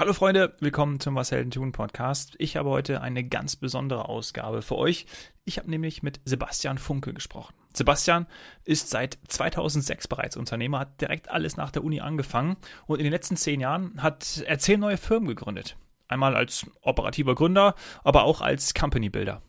Hallo Freunde, willkommen zum Was Helden tun Podcast. Ich habe heute eine ganz besondere Ausgabe für euch. Ich habe nämlich mit Sebastian Funke gesprochen. Sebastian ist seit 2006 bereits Unternehmer, hat direkt alles nach der Uni angefangen und in den letzten zehn Jahren hat er zehn neue Firmen gegründet. Einmal als operativer Gründer, aber auch als Company Builder.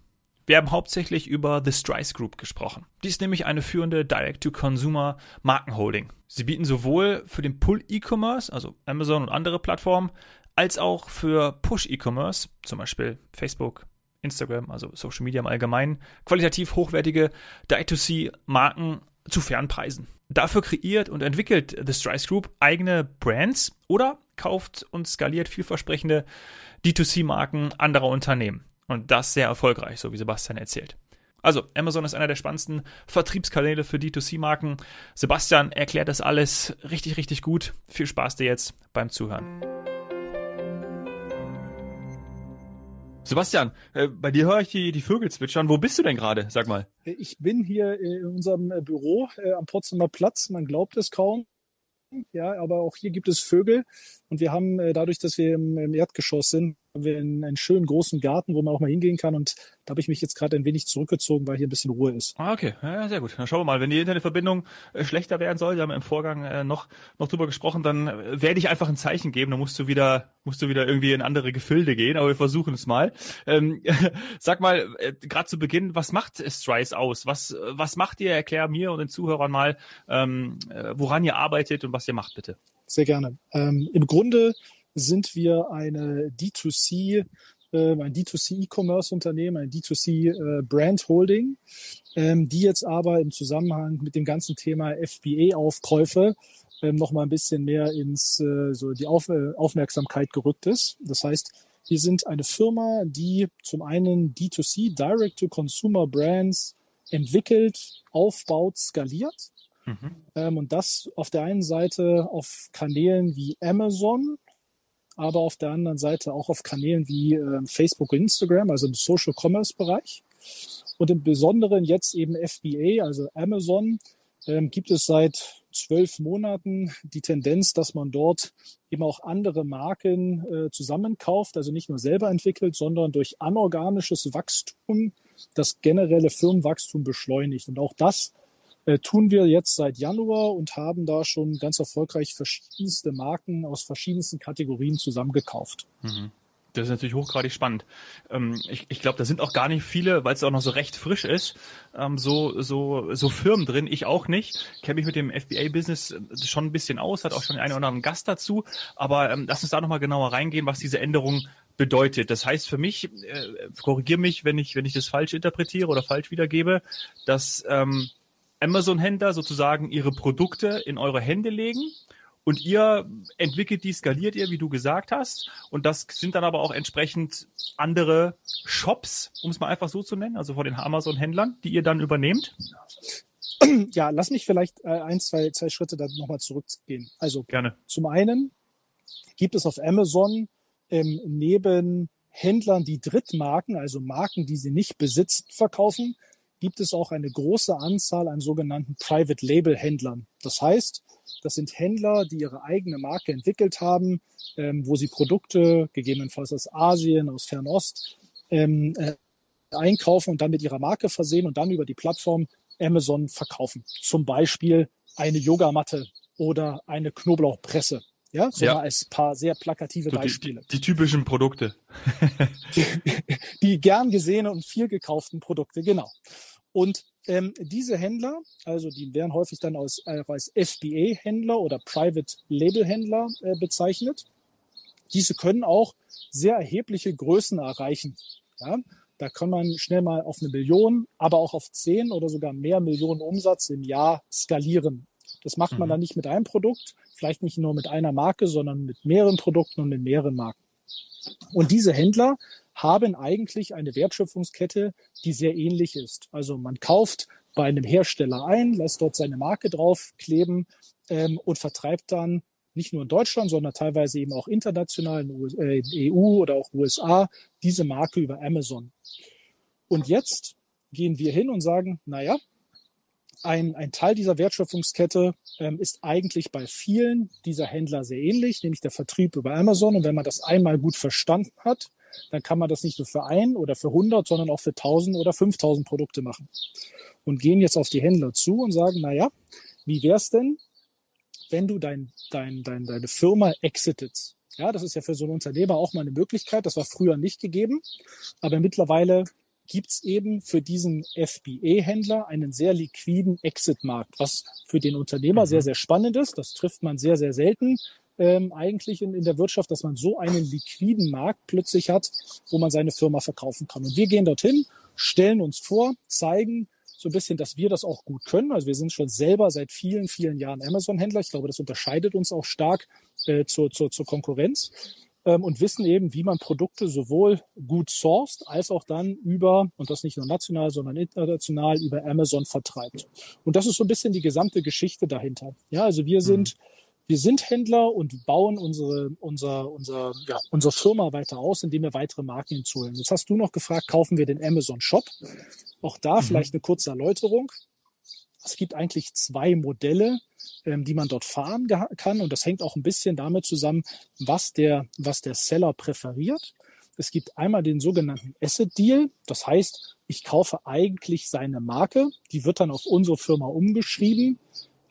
Wir haben hauptsächlich über The Strice Group gesprochen. Die ist nämlich eine führende Direct-to-Consumer Markenholding. Sie bieten sowohl für den Pull-E-Commerce, also Amazon und andere Plattformen, als auch für Push-E-Commerce, zum Beispiel Facebook, Instagram, also Social Media im Allgemeinen, qualitativ hochwertige Direct-to-C-Marken zu fairen Preisen. Dafür kreiert und entwickelt The Strice Group eigene Brands oder kauft und skaliert vielversprechende D2C-Marken anderer Unternehmen. Und das sehr erfolgreich, so wie Sebastian erzählt. Also, Amazon ist einer der spannendsten Vertriebskanäle für D2C-Marken. Sebastian erklärt das alles richtig, richtig gut. Viel Spaß dir jetzt beim Zuhören. Sebastian, äh, bei dir höre ich die, die Vögel zwitschern. Wo bist du denn gerade? Sag mal. Ich bin hier in unserem äh, Büro äh, am Potsdamer Platz. Man glaubt es kaum. Ja, aber auch hier gibt es Vögel. Und wir haben dadurch, dass wir im Erdgeschoss sind, haben wir einen, einen, schönen großen Garten, wo man auch mal hingehen kann. Und da habe ich mich jetzt gerade ein wenig zurückgezogen, weil hier ein bisschen Ruhe ist. Ah, okay. Ja, sehr gut. Dann schauen wir mal. Wenn die Internetverbindung äh, schlechter werden soll, wir haben im Vorgang äh, noch, noch drüber gesprochen, dann äh, werde ich einfach ein Zeichen geben. Dann musst du wieder, musst du wieder irgendwie in andere Gefilde gehen. Aber wir versuchen es mal. Ähm, sag mal, gerade zu Beginn, was macht Strice aus? Was, was macht ihr? Erklär mir und den Zuhörern mal, ähm, äh, woran ihr arbeitet und was ihr macht, bitte. Sehr gerne. Ähm, Im Grunde sind wir eine D2C, äh, ein D2C E-Commerce Unternehmen, ein D2C äh, Brand Holding, ähm, die jetzt aber im Zusammenhang mit dem ganzen Thema FBA-Aufkäufe ähm, noch mal ein bisschen mehr ins äh, so die äh, Aufmerksamkeit gerückt ist. Das heißt, wir sind eine Firma, die zum einen D2C Direct to Consumer Brands entwickelt, aufbaut, skaliert. Mhm. Ähm, und das auf der einen Seite auf Kanälen wie Amazon, aber auf der anderen Seite auch auf Kanälen wie äh, Facebook und Instagram, also im Social Commerce Bereich. Und im Besonderen jetzt eben FBA, also Amazon, ähm, gibt es seit zwölf Monaten die Tendenz, dass man dort eben auch andere Marken äh, zusammenkauft, also nicht nur selber entwickelt, sondern durch anorganisches Wachstum das generelle Firmenwachstum beschleunigt. Und auch das tun wir jetzt seit Januar und haben da schon ganz erfolgreich verschiedenste Marken aus verschiedensten Kategorien zusammengekauft. Mhm. Das ist natürlich hochgradig spannend. Ähm, ich ich glaube, da sind auch gar nicht viele, weil es auch noch so recht frisch ist, ähm, so, so, so Firmen drin. Ich auch nicht. Kenne mich mit dem FBA-Business äh, schon ein bisschen aus, hat auch schon einen oder anderen Gast dazu. Aber ähm, lass uns da nochmal genauer reingehen, was diese Änderung bedeutet. Das heißt für mich, äh, korrigier mich, wenn ich, wenn ich das falsch interpretiere oder falsch wiedergebe, dass Amazon-Händler sozusagen ihre Produkte in eure Hände legen und ihr entwickelt die, skaliert ihr, wie du gesagt hast. Und das sind dann aber auch entsprechend andere Shops, um es mal einfach so zu nennen, also von den Amazon-Händlern, die ihr dann übernehmt. Ja, lass mich vielleicht äh, ein, zwei, zwei Schritte da nochmal zurückgehen. Also Gerne. zum einen gibt es auf Amazon ähm, neben Händlern, die Drittmarken, also Marken, die sie nicht besitzen, verkaufen, gibt es auch eine große Anzahl an sogenannten Private Label Händlern. Das heißt, das sind Händler, die ihre eigene Marke entwickelt haben, ähm, wo sie Produkte, gegebenenfalls aus Asien, aus Fernost, ähm, äh, einkaufen und dann mit ihrer Marke versehen und dann über die Plattform Amazon verkaufen. Zum Beispiel eine Yogamatte oder eine Knoblauchpresse. Ja, so ja. als paar sehr plakative so Beispiele. Die, die, typischen Produkte. die, die gern gesehene und viel gekauften Produkte, genau. Und ähm, diese Händler, also die werden häufig dann als, äh, als FBA-Händler oder Private Label-Händler äh, bezeichnet. Diese können auch sehr erhebliche Größen erreichen. Ja? Da kann man schnell mal auf eine Million, aber auch auf zehn oder sogar mehr Millionen Umsatz im Jahr skalieren. Das macht man mhm. dann nicht mit einem Produkt, vielleicht nicht nur mit einer Marke, sondern mit mehreren Produkten und mit mehreren Marken. Und diese Händler haben eigentlich eine Wertschöpfungskette, die sehr ähnlich ist. Also man kauft bei einem Hersteller ein, lässt dort seine Marke draufkleben ähm, und vertreibt dann nicht nur in Deutschland, sondern teilweise eben auch international in EU äh, e oder auch USA diese Marke über Amazon. Und jetzt gehen wir hin und sagen, naja, ein, ein Teil dieser Wertschöpfungskette ähm, ist eigentlich bei vielen dieser Händler sehr ähnlich, nämlich der Vertrieb über Amazon. Und wenn man das einmal gut verstanden hat, dann kann man das nicht nur für ein oder für 100, sondern auch für 1000 oder 5000 Produkte machen. Und gehen jetzt auf die Händler zu und sagen, na ja, wie wär's denn, wenn du dein, dein, dein, deine Firma exited? Ja, das ist ja für so einen Unternehmer auch mal eine Möglichkeit. Das war früher nicht gegeben. Aber mittlerweile gibt's eben für diesen FBA-Händler einen sehr liquiden Exit-Markt, was für den Unternehmer mhm. sehr, sehr spannend ist. Das trifft man sehr, sehr selten ähm, eigentlich in, in der Wirtschaft, dass man so einen liquiden Markt plötzlich hat, wo man seine Firma verkaufen kann. Und wir gehen dorthin, stellen uns vor, zeigen so ein bisschen, dass wir das auch gut können. Also wir sind schon selber seit vielen, vielen Jahren Amazon-Händler. Ich glaube, das unterscheidet uns auch stark äh, zur, zur, zur Konkurrenz ähm, und wissen eben, wie man Produkte sowohl gut sourced als auch dann über, und das nicht nur national, sondern international, über Amazon vertreibt. Und das ist so ein bisschen die gesamte Geschichte dahinter. Ja, also wir sind, mhm. Wir sind Händler und bauen unsere, unser, unser, ja, unsere Firma weiter aus, indem wir weitere Marken hinzuholen. Jetzt hast du noch gefragt, kaufen wir den Amazon Shop? Auch da mhm. vielleicht eine kurze Erläuterung. Es gibt eigentlich zwei Modelle, ähm, die man dort fahren kann. Und das hängt auch ein bisschen damit zusammen, was der, was der Seller präferiert. Es gibt einmal den sogenannten Asset Deal. Das heißt, ich kaufe eigentlich seine Marke. Die wird dann auf unsere Firma umgeschrieben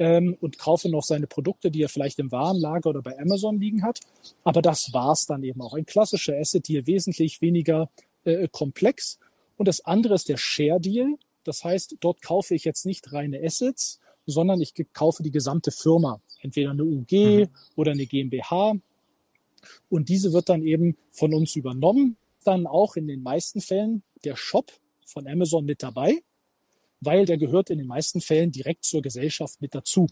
ähm, und kaufe noch seine Produkte, die er vielleicht im Warenlager oder bei Amazon liegen hat. Aber das war's dann eben auch. Ein klassischer Asset Deal, wesentlich weniger äh, komplex. Und das andere ist der Share Deal. Das heißt, dort kaufe ich jetzt nicht reine Assets, sondern ich kaufe die gesamte Firma, entweder eine UG mhm. oder eine GmbH. Und diese wird dann eben von uns übernommen, dann auch in den meisten Fällen der Shop von Amazon mit dabei, weil der gehört in den meisten Fällen direkt zur Gesellschaft mit dazu.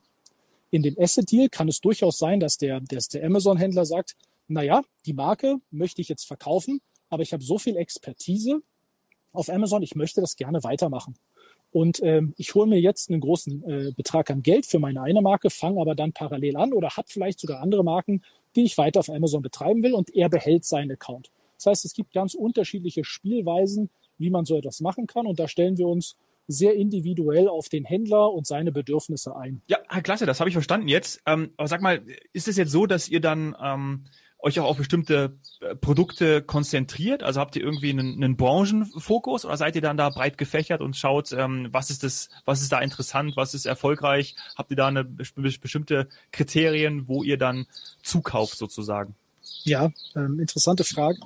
In dem Asset Deal kann es durchaus sein, dass der, dass der Amazon-Händler sagt, na ja, die Marke möchte ich jetzt verkaufen, aber ich habe so viel Expertise auf Amazon, ich möchte das gerne weitermachen. Und ähm, ich hole mir jetzt einen großen äh, Betrag an Geld für meine eine Marke, fange aber dann parallel an oder habe vielleicht sogar andere Marken, die ich weiter auf Amazon betreiben will und er behält seinen Account. Das heißt, es gibt ganz unterschiedliche Spielweisen, wie man so etwas machen kann und da stellen wir uns sehr individuell auf den Händler und seine Bedürfnisse ein. Ja, klasse, das habe ich verstanden jetzt. Ähm, aber sag mal, ist es jetzt so, dass ihr dann ähm, euch auch auf bestimmte äh, Produkte konzentriert? Also habt ihr irgendwie einen, einen Branchenfokus oder seid ihr dann da breit gefächert und schaut, ähm, was ist das, was ist da interessant, was ist erfolgreich? Habt ihr da eine bestimmte Kriterien, wo ihr dann zukauft sozusagen? Ja, ähm, interessante Frage.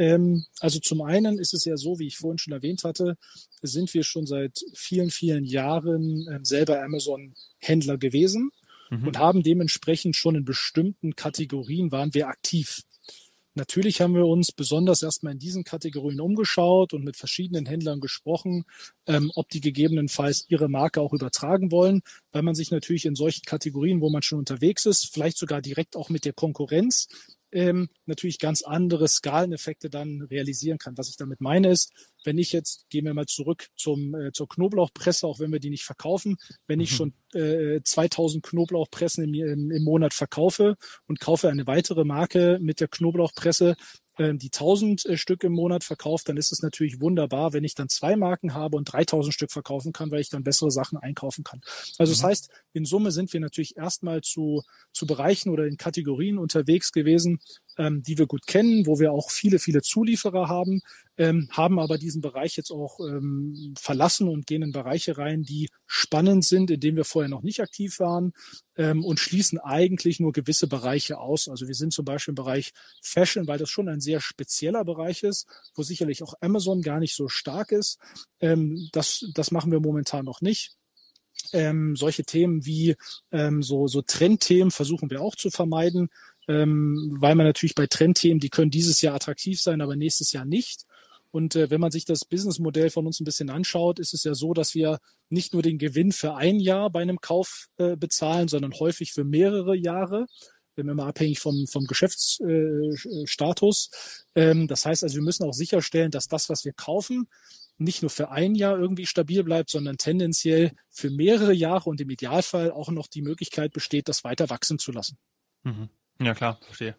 Ähm, also zum einen ist es ja so, wie ich vorhin schon erwähnt hatte, sind wir schon seit vielen, vielen Jahren äh, selber Amazon-Händler gewesen mhm. und haben dementsprechend schon in bestimmten Kategorien waren wir aktiv. Natürlich haben wir uns besonders erstmal in diesen Kategorien umgeschaut und mit verschiedenen Händlern gesprochen, ähm, ob die gegebenenfalls ihre Marke auch übertragen wollen, weil man sich natürlich in solchen Kategorien, wo man schon unterwegs ist, vielleicht sogar direkt auch mit der Konkurrenz ähm, natürlich ganz andere Skaleneffekte dann realisieren kann. Was ich damit meine ist, wenn ich jetzt, gehen wir mal zurück zum, äh, zur Knoblauchpresse, auch wenn wir die nicht verkaufen, wenn ich mhm. schon äh, 2000 Knoblauchpressen im, im, im Monat verkaufe und kaufe eine weitere Marke mit der Knoblauchpresse, ähm, die 1000 äh, Stück im Monat verkauft, dann ist es natürlich wunderbar, wenn ich dann zwei Marken habe und 3000 Stück verkaufen kann, weil ich dann bessere Sachen einkaufen kann. Also mhm. das heißt, in Summe sind wir natürlich erstmal zu, zu Bereichen oder in Kategorien unterwegs gewesen, ähm, die wir gut kennen, wo wir auch viele, viele Zulieferer haben, ähm, haben aber diesen Bereich jetzt auch ähm, verlassen und gehen in Bereiche rein, die spannend sind, in denen wir vorher noch nicht aktiv waren ähm, und schließen eigentlich nur gewisse Bereiche aus. Also wir sind zum Beispiel im Bereich Fashion, weil das schon ein sehr spezieller Bereich ist, wo sicherlich auch Amazon gar nicht so stark ist. Ähm, das, das machen wir momentan noch nicht. Ähm, solche Themen wie ähm, so, so Trendthemen versuchen wir auch zu vermeiden ähm, weil man natürlich bei Trendthemen, die können dieses Jahr attraktiv sein, aber nächstes Jahr nicht. Und äh, wenn man sich das Businessmodell von uns ein bisschen anschaut, ist es ja so, dass wir nicht nur den Gewinn für ein Jahr bei einem Kauf äh, bezahlen, sondern häufig für mehrere Jahre. Wir sind immer abhängig vom, vom Geschäftsstatus. Äh, ähm, das heißt also, wir müssen auch sicherstellen, dass das, was wir kaufen, nicht nur für ein Jahr irgendwie stabil bleibt, sondern tendenziell für mehrere Jahre und im Idealfall auch noch die Möglichkeit besteht, das weiter wachsen zu lassen. Mhm. Ja, klar, verstehe.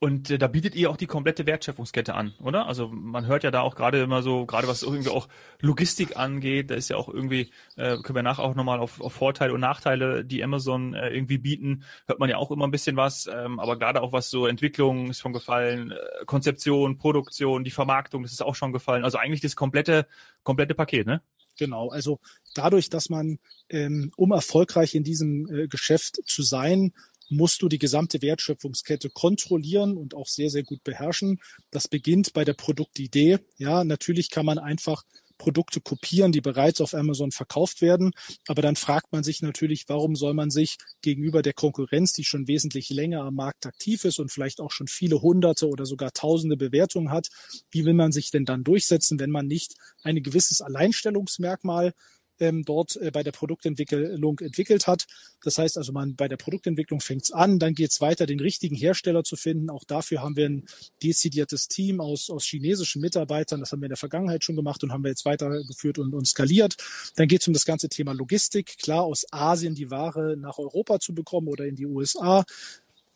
Und äh, da bietet ihr auch die komplette Wertschöpfungskette an, oder? Also man hört ja da auch gerade immer so, gerade was irgendwie auch Logistik angeht, da ist ja auch irgendwie, äh, können wir nachher auch nochmal auf, auf Vorteile und Nachteile, die Amazon äh, irgendwie bieten, hört man ja auch immer ein bisschen was, ähm, aber gerade auch was so Entwicklung ist schon gefallen, äh, Konzeption, Produktion, die Vermarktung, das ist auch schon gefallen. Also eigentlich das komplette, komplette Paket, ne? Genau, also dadurch, dass man, ähm, um erfolgreich in diesem äh, Geschäft zu sein, musst du die gesamte Wertschöpfungskette kontrollieren und auch sehr, sehr gut beherrschen. Das beginnt bei der Produktidee. Ja, natürlich kann man einfach Produkte kopieren, die bereits auf Amazon verkauft werden. Aber dann fragt man sich natürlich, warum soll man sich gegenüber der Konkurrenz, die schon wesentlich länger am Markt aktiv ist und vielleicht auch schon viele hunderte oder sogar tausende Bewertungen hat, wie will man sich denn dann durchsetzen, wenn man nicht ein gewisses Alleinstellungsmerkmal ähm, dort äh, bei der Produktentwicklung entwickelt hat. Das heißt also, man bei der Produktentwicklung fängt es an, dann geht es weiter, den richtigen Hersteller zu finden. Auch dafür haben wir ein dezidiertes Team aus, aus chinesischen Mitarbeitern. Das haben wir in der Vergangenheit schon gemacht und haben wir jetzt weitergeführt und, und skaliert. Dann geht es um das ganze Thema Logistik. Klar, aus Asien die Ware nach Europa zu bekommen oder in die USA.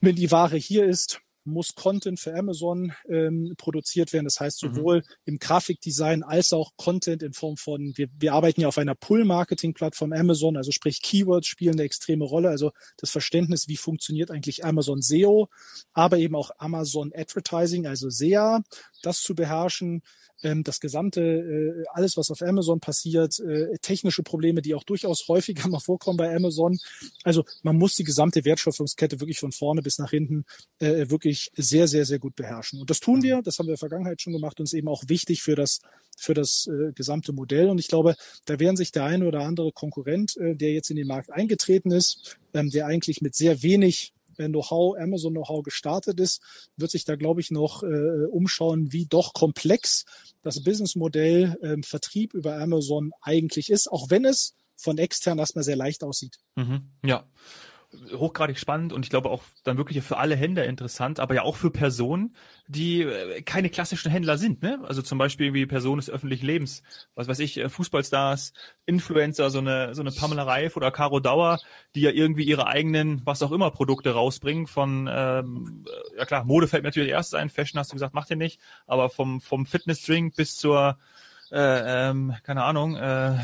Wenn die Ware hier ist, muss Content für Amazon ähm, produziert werden. Das heißt, mhm. sowohl mhm. im Grafikdesign als auch Content in Form von, wir, wir arbeiten ja auf einer Pull-Marketing-Plattform Amazon, also sprich Keywords spielen eine extreme Rolle. Also das Verständnis, wie funktioniert eigentlich Amazon SEO, aber eben auch Amazon Advertising, also SEA, das zu beherrschen, ähm, das gesamte, äh, alles, was auf Amazon passiert, äh, technische Probleme, die auch durchaus häufiger mal vorkommen bei Amazon. Also man muss die gesamte Wertschöpfungskette wirklich von vorne bis nach hinten äh, wirklich sehr, sehr, sehr gut beherrschen. Und das tun mhm. wir, das haben wir in der Vergangenheit schon gemacht und ist eben auch wichtig für das, für das äh, gesamte Modell. Und ich glaube, da werden sich der eine oder andere Konkurrent, äh, der jetzt in den Markt eingetreten ist, ähm, der eigentlich mit sehr wenig Amazon Know-how gestartet ist, wird sich da, glaube ich, noch äh, umschauen, wie doch komplex das Businessmodell ähm, Vertrieb über Amazon eigentlich ist, auch wenn es von extern erstmal sehr leicht aussieht. Mhm, ja hochgradig spannend und ich glaube auch dann wirklich für alle Händler interessant, aber ja auch für Personen, die äh, keine klassischen Händler sind. Ne? Also zum Beispiel wie Personen des öffentlichen Lebens, was weiß ich, äh, Fußballstars, Influencer, so eine so eine Pamela Reif oder Caro Dauer, die ja irgendwie ihre eigenen, was auch immer, Produkte rausbringen. Von ähm, äh, ja klar, Mode fällt mir natürlich erst ein, Fashion hast du gesagt, macht ihr nicht, aber vom vom Fitnessdrink bis zur äh, ähm, keine Ahnung, äh,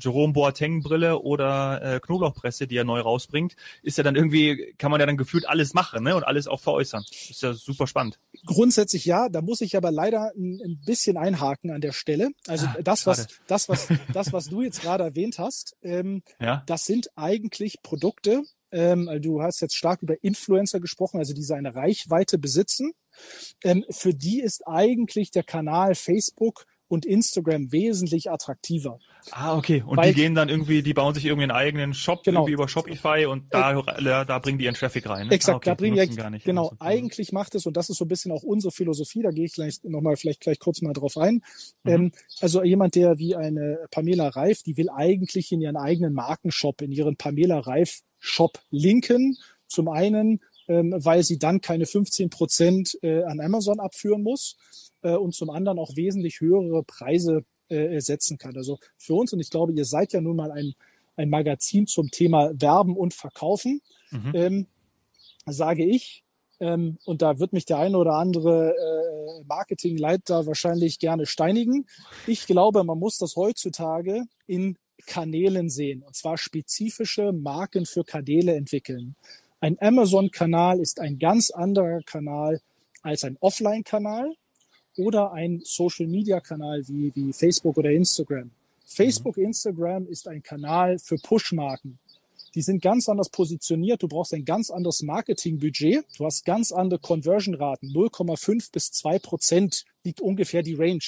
Jerome Boateng-Brille oder äh, Knoblauchpresse, die er neu rausbringt, ist ja dann irgendwie, kann man ja dann gefühlt alles machen ne? und alles auch veräußern. Ist ja super spannend. Grundsätzlich ja, da muss ich aber leider ein, ein bisschen einhaken an der Stelle. Also ah, das, was, das, was, das, was du jetzt gerade erwähnt hast, ähm, ja? das sind eigentlich Produkte, ähm, du hast jetzt stark über Influencer gesprochen, also die seine Reichweite besitzen. Ähm, für die ist eigentlich der Kanal Facebook und Instagram wesentlich attraktiver. Ah, okay. Und Weil, die gehen dann irgendwie, die bauen sich irgendwie einen eigenen Shop genau. irgendwie über Shopify und da, äh, da bringen die ihren Traffic rein. Ne? Exakt, ah, okay. da bringen die gar nicht. Genau, also, eigentlich macht es, und das ist so ein bisschen auch unsere Philosophie, da gehe ich gleich nochmal vielleicht gleich kurz mal drauf ein. Mhm. Ähm, also jemand, der wie eine Pamela Reif, die will eigentlich in ihren eigenen Markenshop, in ihren Pamela Reif Shop linken. Zum einen, weil sie dann keine 15 Prozent äh, an Amazon abführen muss äh, und zum anderen auch wesentlich höhere Preise äh, setzen kann. Also für uns, und ich glaube, ihr seid ja nun mal ein, ein Magazin zum Thema Werben und Verkaufen, mhm. ähm, sage ich, ähm, und da wird mich der eine oder andere äh, Marketingleiter wahrscheinlich gerne steinigen. Ich glaube, man muss das heutzutage in Kanälen sehen, und zwar spezifische Marken für Kanäle entwickeln. Ein Amazon-Kanal ist ein ganz anderer Kanal als ein Offline-Kanal oder ein Social-Media-Kanal wie, wie Facebook oder Instagram. Facebook, mhm. Instagram ist ein Kanal für Push-Marken. Die sind ganz anders positioniert. Du brauchst ein ganz anderes Marketingbudget. Du hast ganz andere Conversion-Raten. 0,5 bis 2 Prozent liegt ungefähr die Range.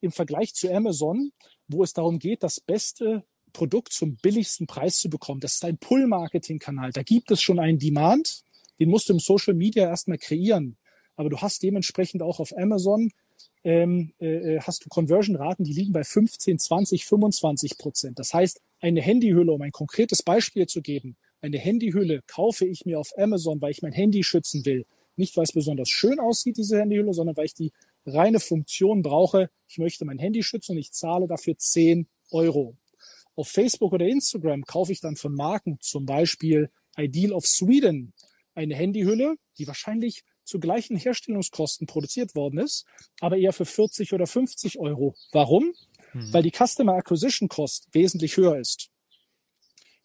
Im Vergleich zu Amazon, wo es darum geht, das beste Produkt zum billigsten Preis zu bekommen. Das ist ein Pull-Marketing-Kanal. Da gibt es schon einen Demand. Den musst du im Social Media erstmal kreieren aber du hast dementsprechend auch auf Amazon ähm, äh, hast du Conversion-Raten, die liegen bei 15, 20, 25 Prozent. Das heißt, eine Handyhülle, um ein konkretes Beispiel zu geben, eine Handyhülle kaufe ich mir auf Amazon, weil ich mein Handy schützen will. Nicht, weil es besonders schön aussieht, diese Handyhülle, sondern weil ich die reine Funktion brauche. Ich möchte mein Handy schützen und ich zahle dafür 10 Euro. Auf Facebook oder Instagram kaufe ich dann von Marken, zum Beispiel Ideal of Sweden, eine Handyhülle, die wahrscheinlich zu gleichen Herstellungskosten produziert worden ist, aber eher für 40 oder 50 Euro. Warum? Hm. Weil die Customer Acquisition Cost wesentlich höher ist.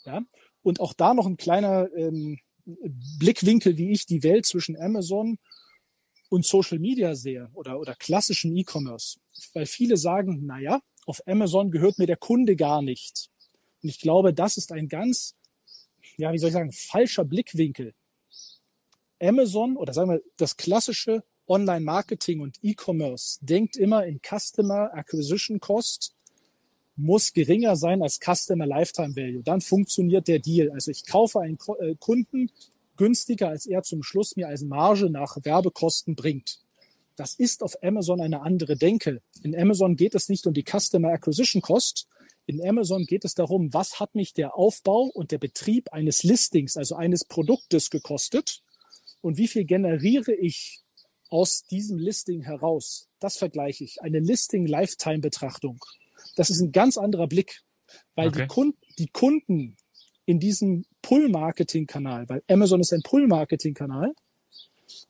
Ja, und auch da noch ein kleiner ähm, Blickwinkel, wie ich die Welt zwischen Amazon und Social Media sehe oder, oder klassischem E-Commerce. Weil viele sagen, naja, auf Amazon gehört mir der Kunde gar nicht. Und ich glaube, das ist ein ganz, ja, wie soll ich sagen, falscher Blickwinkel. Amazon oder sagen wir das klassische Online-Marketing und E-Commerce denkt immer in Customer Acquisition Cost muss geringer sein als Customer Lifetime Value. Dann funktioniert der Deal. Also ich kaufe einen äh, Kunden günstiger, als er zum Schluss mir als Marge nach Werbekosten bringt. Das ist auf Amazon eine andere Denke. In Amazon geht es nicht um die Customer Acquisition Cost. In Amazon geht es darum, was hat mich der Aufbau und der Betrieb eines Listings, also eines Produktes gekostet und wie viel generiere ich aus diesem Listing heraus. Das vergleiche ich. Eine Listing-Lifetime-Betrachtung. Das ist ein ganz anderer Blick, weil okay. die, Kunden, die Kunden in diesem Pull-Marketing-Kanal, weil Amazon ist ein Pull-Marketing-Kanal,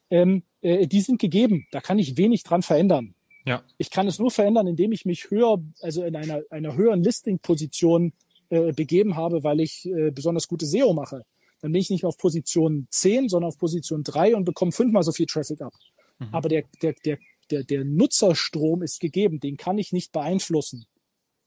ähm, äh, die sind gegeben. Da kann ich wenig dran verändern. Ja. Ich kann es nur verändern, indem ich mich höher, also in einer, einer höheren Listing-Position äh, begeben habe, weil ich äh, besonders gute SEO mache. Dann bin ich nicht mehr auf Position 10, sondern auf Position 3 und bekomme fünfmal so viel Traffic ab. Mhm. Aber der, der, der, der, der Nutzerstrom ist gegeben, den kann ich nicht beeinflussen.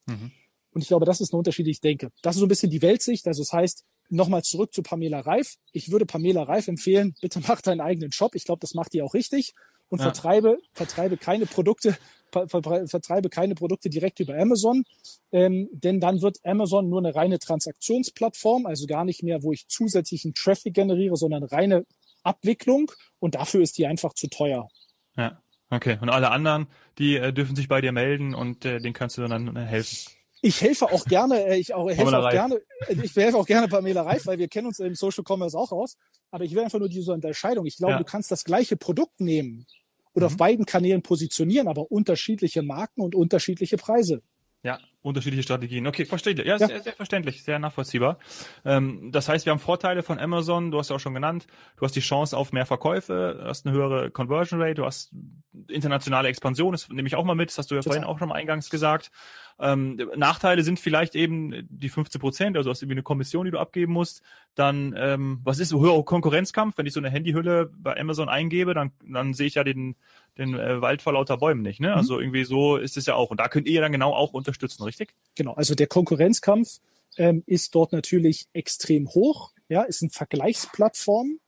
Mhm. Und ich glaube, das ist ein Unterschied, ich denke. Das ist so ein bisschen die Weltsicht. Also das heißt, nochmal zurück zu Pamela Reif. Ich würde Pamela Reif empfehlen, bitte mach deinen eigenen Shop. Ich glaube, das macht die auch richtig. Und ja. vertreibe, vertreibe keine Produkte, vertreibe keine Produkte direkt über Amazon. Ähm, denn dann wird Amazon nur eine reine Transaktionsplattform, also gar nicht mehr, wo ich zusätzlichen Traffic generiere, sondern reine Abwicklung. Und dafür ist die einfach zu teuer. Ja. Okay. Und alle anderen, die äh, dürfen sich bei dir melden und äh, denen kannst du dann äh, helfen. Ich helfe auch gerne, äh, ich auch, helfe auch gerne, äh, ich helfe auch gerne Pamela Reif, weil wir kennen uns im Social Commerce auch aus. Aber ich will einfach nur diese Unterscheidung. Ich glaube, ja. du kannst das gleiche Produkt nehmen oder mhm. auf beiden Kanälen positionieren, aber unterschiedliche Marken und unterschiedliche Preise. Ja, unterschiedliche Strategien. Okay, verständlich. Ja, ja. Sehr, sehr verständlich, sehr nachvollziehbar. Ähm, das heißt, wir haben Vorteile von Amazon, du hast ja auch schon genannt, du hast die Chance auf mehr Verkäufe, du hast eine höhere Conversion Rate, du hast internationale Expansion, das nehme ich auch mal mit, das hast du ja vorhin auch schon mal eingangs gesagt. Ähm, Nachteile sind vielleicht eben die 15 Prozent, also hast irgendwie eine Kommission, die du abgeben musst. Dann, ähm, was ist höherer Konkurrenzkampf? Wenn ich so eine Handyhülle bei Amazon eingebe, dann, dann sehe ich ja den, den äh, Wald vor lauter Bäumen nicht. Ne? Mhm. Also irgendwie so ist es ja auch. Und da könnt ihr dann genau auch unterstützen, richtig? Genau, also der Konkurrenzkampf ähm, ist dort natürlich extrem hoch, ja, ist eine Vergleichsplattform.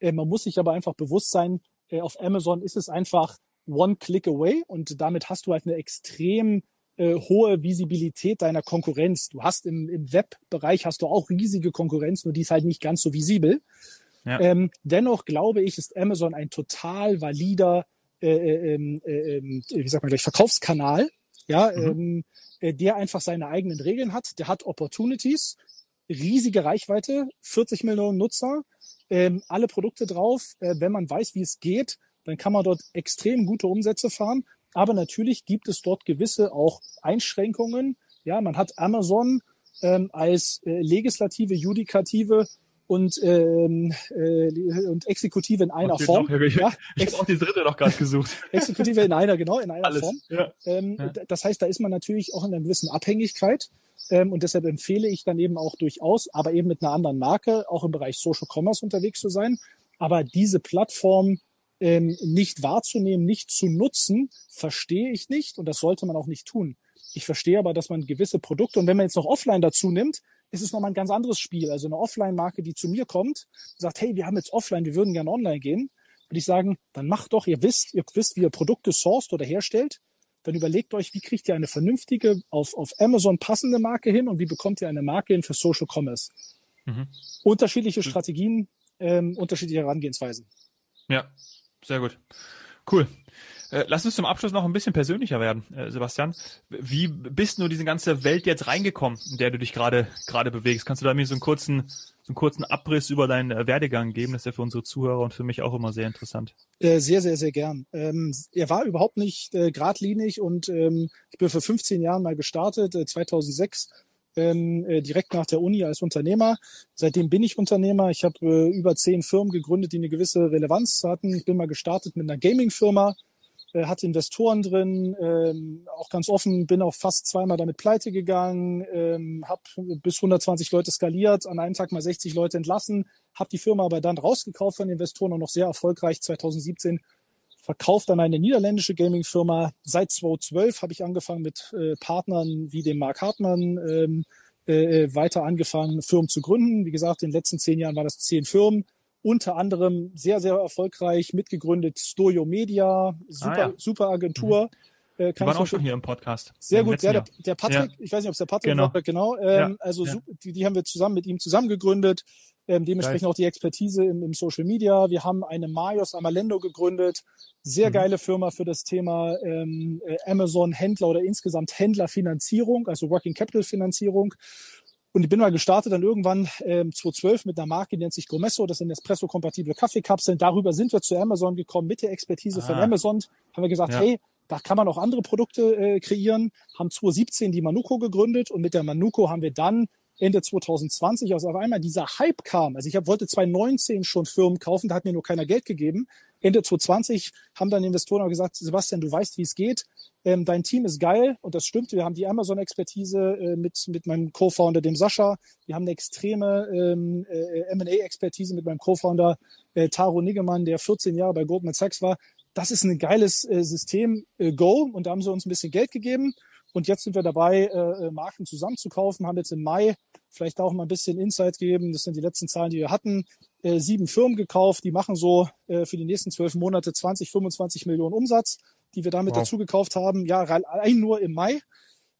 Äh, man muss sich aber einfach bewusst sein, äh, auf Amazon ist es einfach one click away und damit hast du halt eine extrem äh, hohe Visibilität deiner Konkurrenz. Du hast im, im Webbereich hast du auch riesige Konkurrenz, nur die ist halt nicht ganz so visibel. Ja. Ähm, dennoch glaube ich, ist Amazon ein total valider, äh, äh, ähm, äh, äh, wie sagt man gleich, Verkaufskanal, ja, mhm. ähm, äh, der einfach seine eigenen Regeln hat. Der hat Opportunities, riesige Reichweite, 40 Millionen Nutzer, ähm, alle Produkte drauf. Äh, wenn man weiß, wie es geht, dann kann man dort extrem gute Umsätze fahren. Aber natürlich gibt es dort gewisse auch Einschränkungen. Ja, man hat Amazon ähm, als äh, legislative, judikative und, ähm, äh, und Exekutive in einer Form. Noch, ich ja, ich habe auch die dritte noch gerade gesucht. Exekutive in einer, genau, in einer Alles, Form. Ja. Ähm, ja. Das heißt, da ist man natürlich auch in einer gewissen Abhängigkeit. Ähm, und deshalb empfehle ich dann eben auch durchaus, aber eben mit einer anderen Marke, auch im Bereich Social Commerce unterwegs zu sein. Aber diese Plattform ähm, nicht wahrzunehmen, nicht zu nutzen, verstehe ich nicht und das sollte man auch nicht tun. Ich verstehe aber, dass man gewisse Produkte, und wenn man jetzt noch offline dazu nimmt, ist es nochmal ein ganz anderes Spiel. Also eine Offline-Marke, die zu mir kommt, sagt, hey, wir haben jetzt offline, wir würden gerne online gehen, würde ich sagen, dann macht doch, ihr wisst, ihr wisst, wie ihr Produkte sourced oder herstellt, dann überlegt euch, wie kriegt ihr eine vernünftige, auf, auf Amazon passende Marke hin und wie bekommt ihr eine Marke hin für Social Commerce. Mhm. Unterschiedliche Strategien, ähm, unterschiedliche Herangehensweisen. Ja, sehr gut. Cool. Äh, lass uns zum Abschluss noch ein bisschen persönlicher werden, äh, Sebastian. Wie bist du in diese ganze Welt jetzt reingekommen, in der du dich gerade gerade bewegst? Kannst du da mir so einen kurzen so einen kurzen Abriss über deinen äh, Werdegang geben? Das ist ja für unsere Zuhörer und für mich auch immer sehr interessant. Sehr, sehr, sehr gern. Ähm, er war überhaupt nicht geradlinig und ähm, ich bin vor 15 Jahren mal gestartet, äh, 2006 ähm, äh, direkt nach der Uni als Unternehmer. Seitdem bin ich Unternehmer. Ich habe äh, über zehn Firmen gegründet, die eine gewisse Relevanz hatten. Ich bin mal gestartet mit einer Gaming-Firma, äh, hatte Investoren drin, ähm, auch ganz offen, bin auch fast zweimal damit pleite gegangen, ähm, habe bis 120 Leute skaliert, an einem Tag mal 60 Leute entlassen, habe die Firma aber dann rausgekauft von Investoren und noch sehr erfolgreich 2017 verkauft an eine niederländische Gaming-Firma. Seit 2012 habe ich angefangen mit äh, Partnern wie dem Mark Hartmann ähm, äh, äh, weiter angefangen, Firmen zu gründen. Wie gesagt, in den letzten zehn Jahren war das zehn Firmen. Unter anderem sehr, sehr erfolgreich mitgegründet Stojo Media, super, ah, ja. super Agentur. Mhm. Äh, kann Die waren auch schon hier im Podcast. Sehr gut. Ja, der, der, Patrick, ja. ich weiß nicht, ob es der Patrick genau. war, genau. Ähm. Also. Die, die haben wir zusammen mit ihm zusammen gegründet. Ähm, dementsprechend geil. auch die Expertise im, im, Social Media. Wir haben eine Marios Amalendo gegründet. Sehr mhm. geile Firma für das Thema ähm, äh, Amazon Händler oder insgesamt Händlerfinanzierung, also Working Capital Finanzierung. Und ich bin mal gestartet dann irgendwann ähm, 2012 mit einer Marke, die nennt sich Gomesso. Das sind Espresso-kompatible Kaffeekapseln. Darüber sind wir zu Amazon gekommen. Mit der Expertise ah. von Amazon haben wir gesagt, ja. hey, da kann man auch andere Produkte äh, kreieren. Haben 2017 die Manuko gegründet und mit der Manuko haben wir dann Ende 2020, als auf einmal dieser Hype kam. Also ich hab, wollte 2019 schon Firmen kaufen, da hat mir nur keiner Geld gegeben. Ende 2020 haben dann Investoren auch gesagt, Sebastian, du weißt, wie es geht. Ähm, dein Team ist geil und das stimmt. Wir haben die Amazon-Expertise äh, mit, mit meinem Co-Founder, dem Sascha. Wir haben eine extreme ähm, äh, M&A-Expertise mit meinem Co-Founder äh, Taro Niggemann, der 14 Jahre bei Goldman Sachs war. Das ist ein geiles äh, System, äh, Go. Und da haben sie uns ein bisschen Geld gegeben. Und jetzt sind wir dabei, äh, äh, Marken zusammenzukaufen, haben jetzt im Mai vielleicht auch mal ein bisschen Insight geben. Das sind die letzten Zahlen, die wir hatten. Äh, sieben Firmen gekauft, die machen so äh, für die nächsten zwölf Monate 20, 25 Millionen Umsatz, die wir damit wow. dazu gekauft haben. Ja, rein nur im Mai.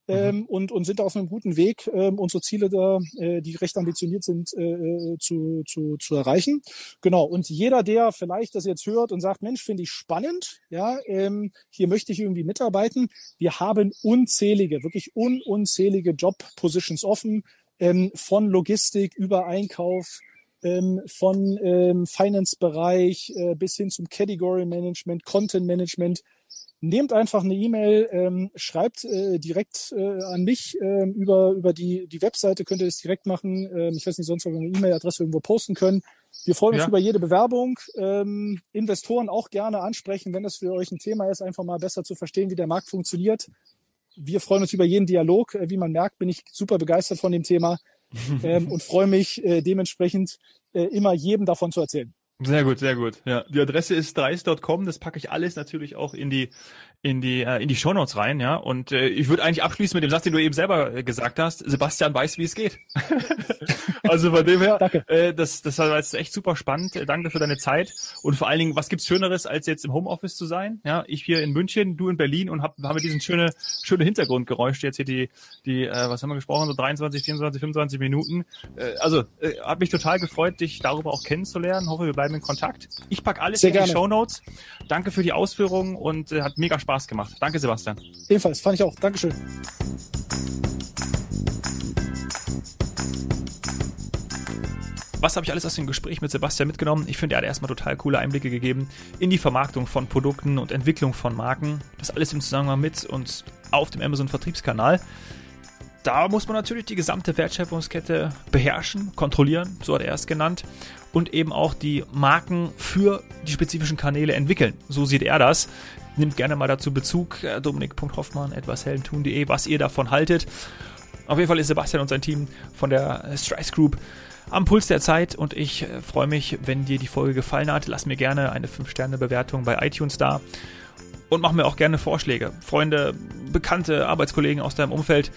Mhm. ähm, und, und sind auf einem guten Weg, ähm, unsere Ziele da, äh, die recht ambitioniert sind, äh, äh, zu, zu, zu erreichen. Genau. Und jeder, der vielleicht das jetzt hört und sagt, Mensch, finde ich spannend, ja, ähm, hier möchte ich irgendwie mitarbeiten. Wir haben unzählige, wirklich un unzählige Job-Positions offen, ähm, von Logistik über Einkauf, ähm, von ähm, Finance-Bereich äh, bis hin zum Category Management, Content Management nehmt einfach eine E-Mail, ähm, schreibt äh, direkt äh, an mich ähm, über, über die, die Webseite, könnt ihr das direkt machen. Ähm, ich weiß nicht, sonst ob wir eine E-Mail-Adresse irgendwo posten können. Wir freuen uns ja. über jede Bewerbung. Ähm, Investoren auch gerne ansprechen, wenn das für euch ein Thema ist, einfach mal besser zu verstehen, wie der Markt funktioniert. Wir freuen uns über jeden Dialog. Äh, wie man merkt, bin ich super begeistert von dem Thema ähm, und freue mich äh, dementsprechend äh, immer jedem davon zu erzählen. Sehr gut, sehr gut. Ja, die Adresse ist dreist.com. Das packe ich alles natürlich auch in die in die äh, in die Shownotes rein, ja. Und äh, ich würde eigentlich abschließen mit dem Satz, den du eben selber äh, gesagt hast. Sebastian weiß, wie es geht. also von dem her, Danke. Äh, das das war jetzt echt super spannend. Äh, danke für deine Zeit und vor allen Dingen, was gibt's Schöneres, als jetzt im Homeoffice zu sein? Ja, ich hier in München, du in Berlin und hab, haben wir diesen schöne schöne Hintergrundgeräusch jetzt hier die die äh, was haben wir gesprochen so 23, 24, 25 Minuten. Äh, also äh, hat mich total gefreut, dich darüber auch kennenzulernen. Hoffe, wir bleiben in Kontakt. Ich pack alles Sehr in die Shownotes. Danke für die Ausführungen und äh, hat mega Spaß Spaß gemacht. Danke, Sebastian. Ebenfalls, fand ich auch. Dankeschön. Was habe ich alles aus dem Gespräch mit Sebastian mitgenommen? Ich finde, er hat erstmal total coole Einblicke gegeben in die Vermarktung von Produkten und Entwicklung von Marken. Das alles im Zusammenhang mit und auf dem Amazon-Vertriebskanal. Da muss man natürlich die gesamte Wertschöpfungskette beherrschen, kontrollieren, so hat er es genannt, und eben auch die Marken für die spezifischen Kanäle entwickeln. So sieht er das. Nimmt gerne mal dazu Bezug, äh, dominik.hoffmann, etwasheldentun.de, was ihr davon haltet. Auf jeden Fall ist Sebastian und sein Team von der Strice Group am Puls der Zeit und ich äh, freue mich, wenn dir die Folge gefallen hat. Lass mir gerne eine 5-Sterne-Bewertung bei iTunes da und mach mir auch gerne Vorschläge. Freunde, Bekannte, Arbeitskollegen aus deinem Umfeld,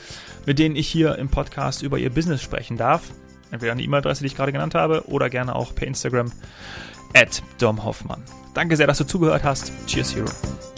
mit denen ich hier im Podcast über ihr Business sprechen darf. Entweder an die E-Mail-Adresse, die ich gerade genannt habe, oder gerne auch per Instagram at Dom Hoffmann. Danke sehr, dass du zugehört hast. Cheers, Hero.